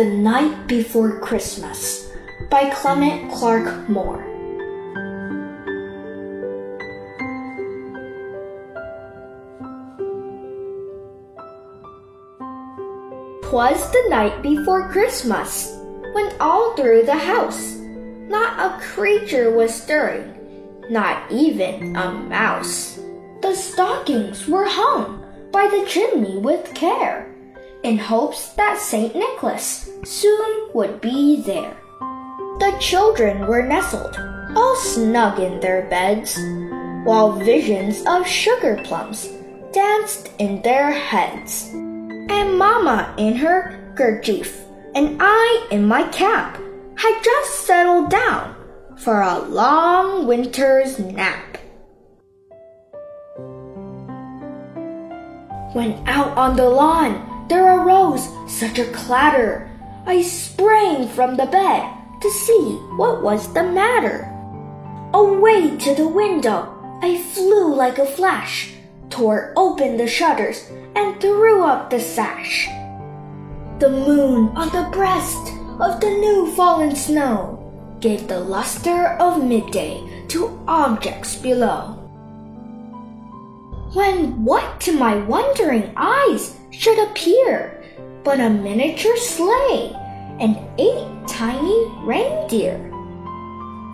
The Night Before Christmas by Clement Clarke Moore. Twas the night before Christmas, when all through the house not a creature was stirring, not even a mouse. The stockings were hung by the chimney with care in hopes that St. Nicholas soon would be there. The children were nestled, all snug in their beds, while visions of sugar plums danced in their heads. And Mamma in her kerchief, and I in my cap, had just settled down for a long winter's nap. When out on the lawn, there arose such a clatter. I sprang from the bed to see what was the matter. Away to the window I flew like a flash, tore open the shutters, and threw up the sash. The moon on the breast of the new fallen snow gave the luster of midday to objects below. When what to my wondering eyes should appear but a miniature sleigh and eight tiny reindeer.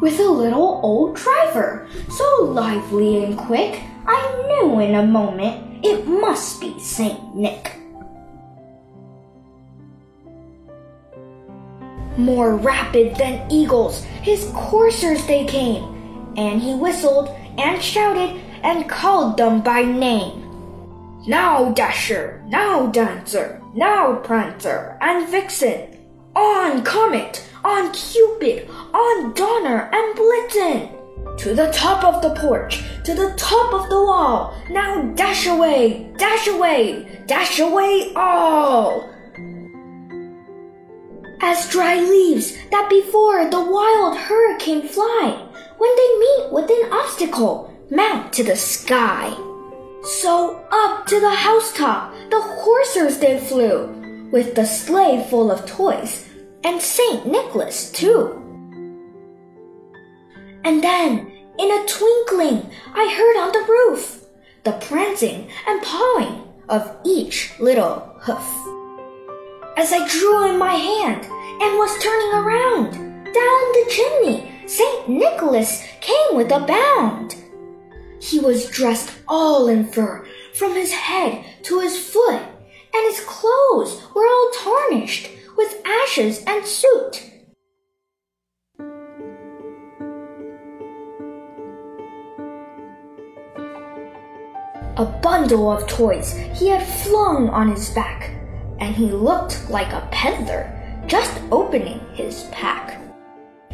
With a little old driver, so lively and quick, I knew in a moment it must be Saint Nick. More rapid than eagles, his coursers they came, and he whistled and shouted and called them by name. Now Dasher, now Dancer, now Prancer and Vixen, on Comet, on Cupid, on Donner and Blitzen. To the top of the porch, to the top of the wall, now dash away, dash away, dash away all. As dry leaves that before the wild hurricane fly, when they meet with an obstacle, mount to the sky. So up to the housetop the coursers they flew, with the sleigh full of toys, and Saint Nicholas too. And then, in a twinkling, I heard on the roof the prancing and pawing of each little hoof. As I drew in my hand and was turning around, down the chimney, Saint Nicholas came with a bound. He was dressed all in fur, from his head to his foot, and his clothes were all tarnished with ashes and soot. A bundle of toys he had flung on his back, and he looked like a peddler just opening his pack.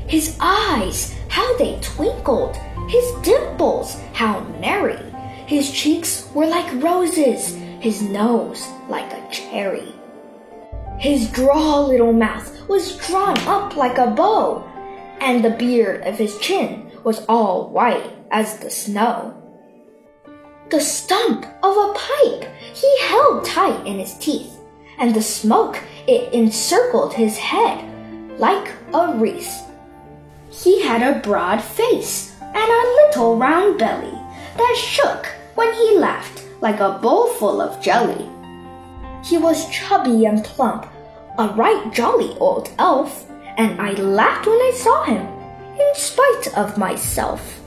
His eyes, how they twinkled! His dimples, how merry! His cheeks were like roses, his nose like a cherry. His droll little mouth was drawn up like a bow, and the beard of his chin was all white as the snow. The stump of a pipe he held tight in his teeth, and the smoke it encircled his head like a wreath. He had a broad face and a little round belly that shook when he laughed like a bowl full of jelly. He was chubby and plump, a right jolly old elf, and I laughed when I saw him, in spite of myself.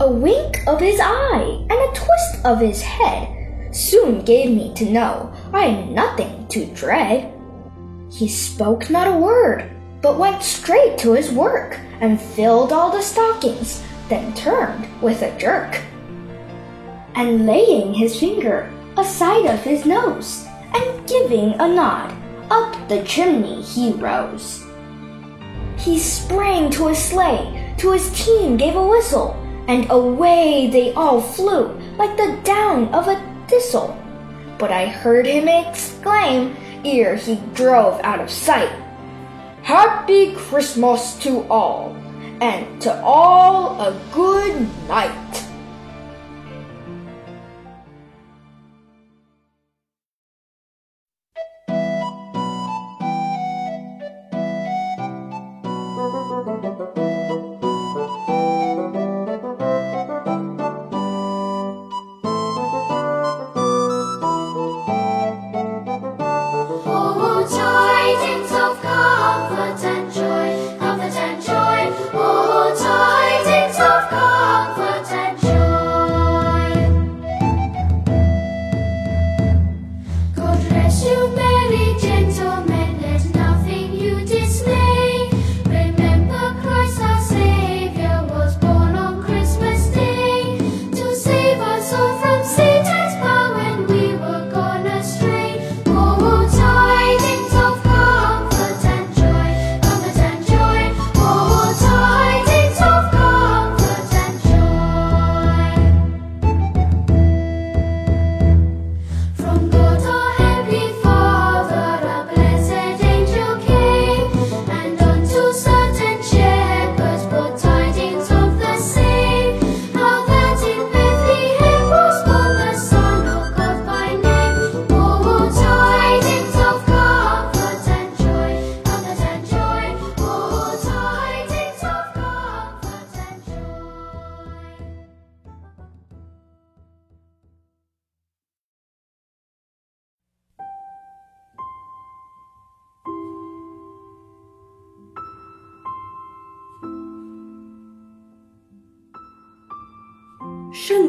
A wink of his eye and a twist of his head soon gave me to know I had nothing to dread. He spoke not a word, but went straight to his work and filled all the stockings, then turned with a jerk. And laying his finger aside of his nose, and giving a nod, up the chimney he rose. He sprang to his sleigh, to his team gave a whistle, and away they all flew like the down of a thistle. But I heard him exclaim ere he drove out of sight, Happy Christmas to all, and to all a good night.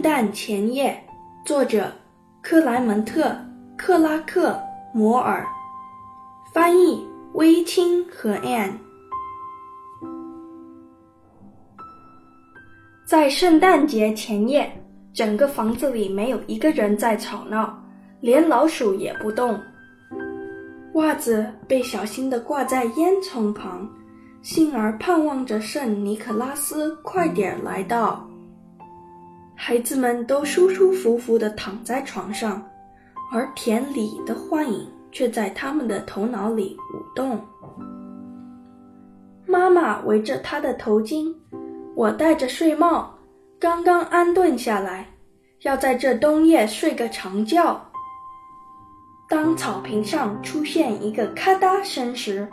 圣诞前夜，作者克莱门特·克拉克·摩尔，翻译微青和 Ann。在圣诞节前夜，整个房子里没有一个人在吵闹，连老鼠也不动。袜子被小心地挂在烟囱旁，幸而盼望着圣尼可拉斯快点来到。孩子们都舒舒服服地躺在床上，而田里的幻影却在他们的头脑里舞动。妈妈围着她的头巾，我戴着睡帽，刚刚安顿下来，要在这冬夜睡个长觉。当草坪上出现一个咔嗒声时，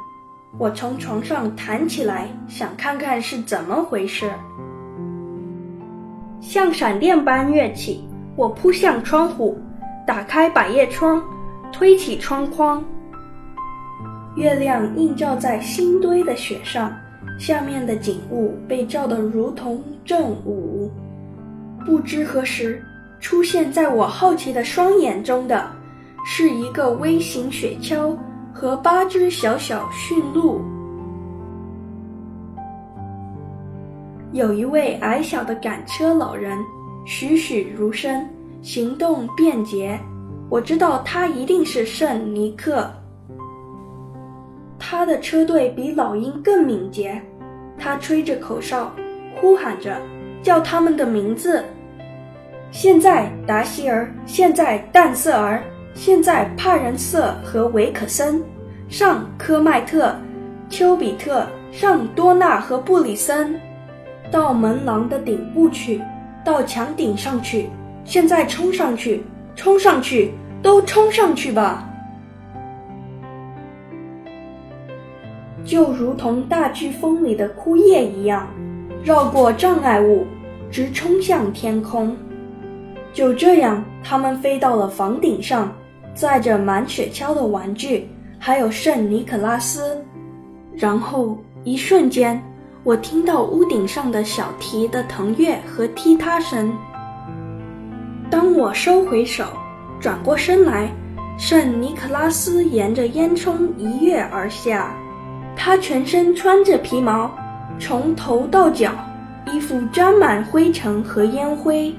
我从床上弹起来，想看看是怎么回事。像闪电般跃起，我扑向窗户，打开百叶窗，推起窗框。月亮映照在新堆的雪上，下面的景物被照得如同正午。不知何时，出现在我好奇的双眼中的。是一个微型雪橇和八只小小驯鹿。有一位矮小的赶车老人，栩栩如生，行动便捷。我知道他一定是圣尼克。他的车队比老鹰更敏捷。他吹着口哨，呼喊着，叫他们的名字。现在，达希尔；现在，淡瑟尔。现在，帕仁瑟和维克森，上科迈特，丘比特，上多纳和布里森，到门廊的顶部去，到墙顶上去。现在冲上去，冲上去，都冲上去吧！就如同大飓风里的枯叶一样，绕过障碍物，直冲向天空。就这样，他们飞到了房顶上。载着满雪橇的玩具，还有圣尼可拉斯。然后一瞬间，我听到屋顶上的小提的腾跃和踢踏声。当我收回手，转过身来，圣尼可拉斯沿着烟囱一跃而下。他全身穿着皮毛，从头到脚，衣服沾满灰尘和烟灰，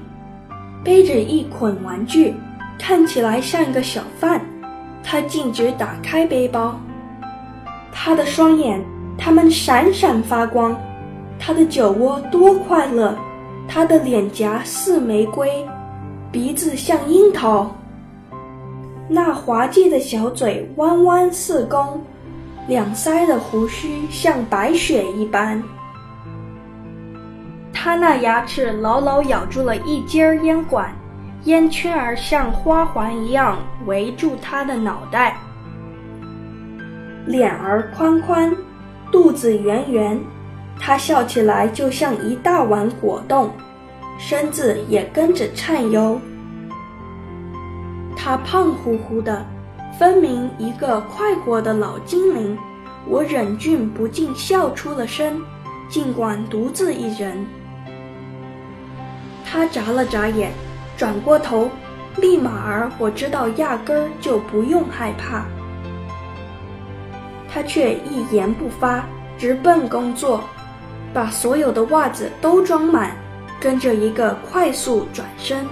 背着一捆玩具。看起来像一个小贩，他径直打开背包。他的双眼，它们闪闪发光。他的酒窝多快乐，他的脸颊似玫瑰，鼻子像樱桃。那滑稽的小嘴弯弯似弓，两腮的胡须像白雪一般。他那牙齿牢牢咬住了一截烟管。烟圈儿像花环一样围住他的脑袋，脸儿宽宽，肚子圆圆，他笑起来就像一大碗果冻，身子也跟着颤悠。他胖乎乎的，分明一个快活的老精灵。我忍俊不禁笑出了声，尽管独自一人。他眨了眨眼。转过头，立马儿我知道，压根儿就不用害怕。他却一言不发，直奔工作，把所有的袜子都装满，跟着一个快速转身，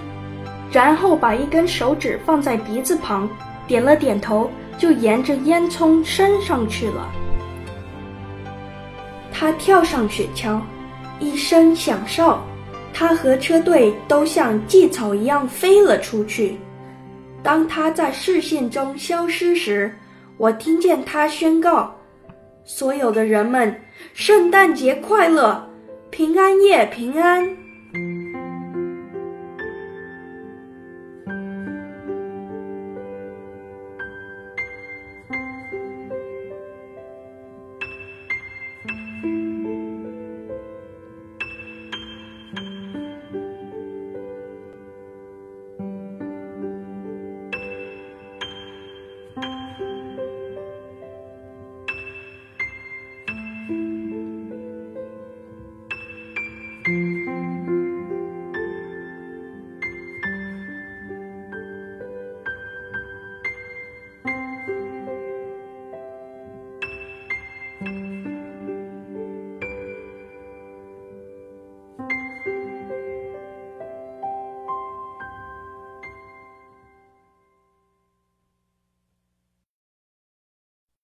然后把一根手指放在鼻子旁，点了点头，就沿着烟囱升上去了。他跳上雪橇，一声响哨。他和车队都像荠草一样飞了出去。当他在视线中消失时，我听见他宣告：“所有的人们，圣诞节快乐，平安夜平安。”